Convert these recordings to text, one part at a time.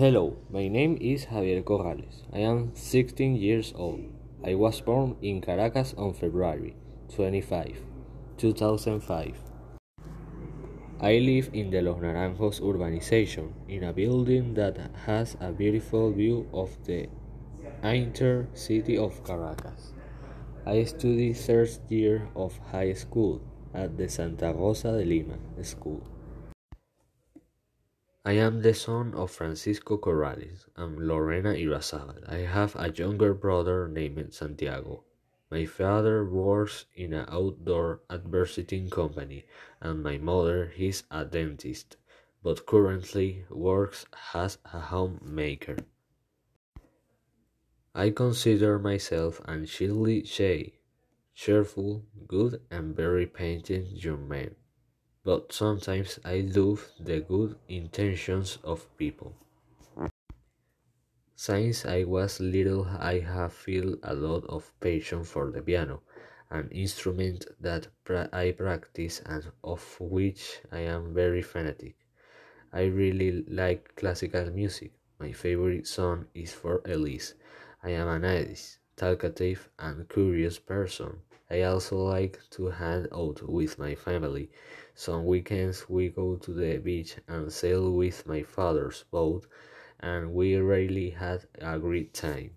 Hello, my name is Javier Corrales. I am 16 years old. I was born in Caracas on February 25, 2005. I live in the Los Naranjos urbanization in a building that has a beautiful view of the entire city of Caracas. I study third year of high school at the Santa Rosa de Lima school. I am the son of Francisco Corrales and Lorena Irazabal. I have a younger brother named Santiago. My father works in an outdoor advertising company and my mother is a dentist, but currently works as a homemaker. I consider myself an chilly shy, cheerful, good and very patient young man but sometimes I love the good intentions of people. Since I was little, I have felt a lot of passion for the piano, an instrument that I practice and of which I am very fanatic. I really like classical music. My favorite song is for Elise. I am an nice, talkative, and curious person. I also like to hang out with my family. Some weekends we go to the beach and sail with my father's boat, and we really had a great time.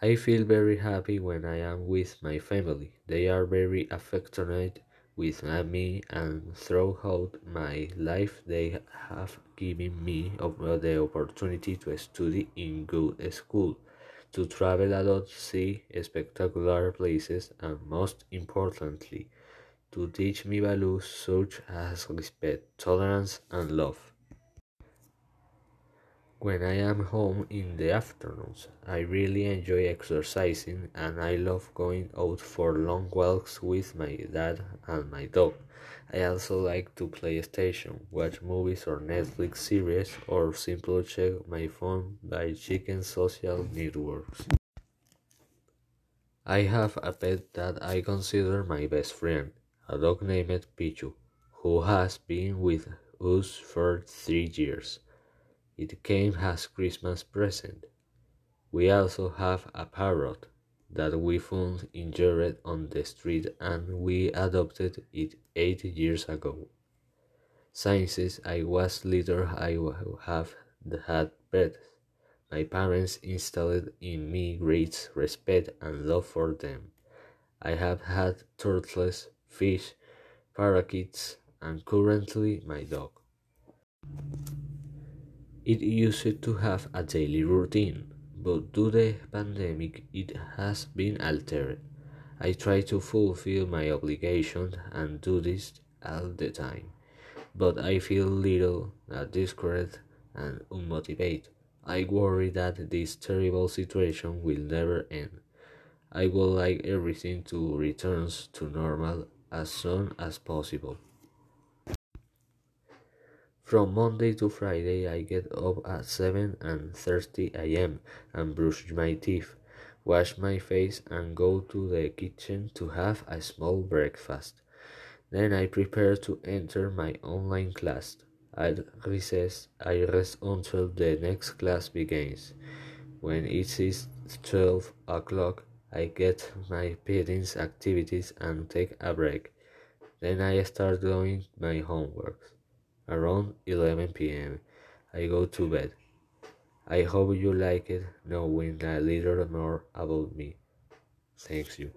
I feel very happy when I am with my family. They are very affectionate with me and throughout my life they have given me the opportunity to study in good school to travel a lot, see spectacular places, and most importantly, to teach me values such as respect, tolerance, and love. When I am home in the afternoons, I really enjoy exercising and I love going out for long walks with my dad and my dog. I also like to play station, watch movies or Netflix series, or simply check my phone by checking social networks. I have a pet that I consider my best friend, a dog named Pichu, who has been with us for three years. It came as Christmas present. We also have a parrot that we found injured on the street and we adopted it eight years ago. Since I was little, I have had pets. My parents instilled in me great respect and love for them. I have had turtles, fish, parakeets, and currently my dog. It used to have a daily routine but due to the pandemic it has been altered. I try to fulfill my obligations and do this all the time, but I feel little discouraged and unmotivated. I worry that this terrible situation will never end. I would like everything to return to normal as soon as possible. From Monday to Friday I get up at 7 and 30 am and brush my teeth, wash my face and go to the kitchen to have a small breakfast. Then I prepare to enter my online class. At recess, I rest until the next class begins. When it is 12 o'clock, I get my parents' activities and take a break. Then I start doing my homework. Around 11 pm, I go to bed. I hope you like it knowing a little more about me. Thanks you.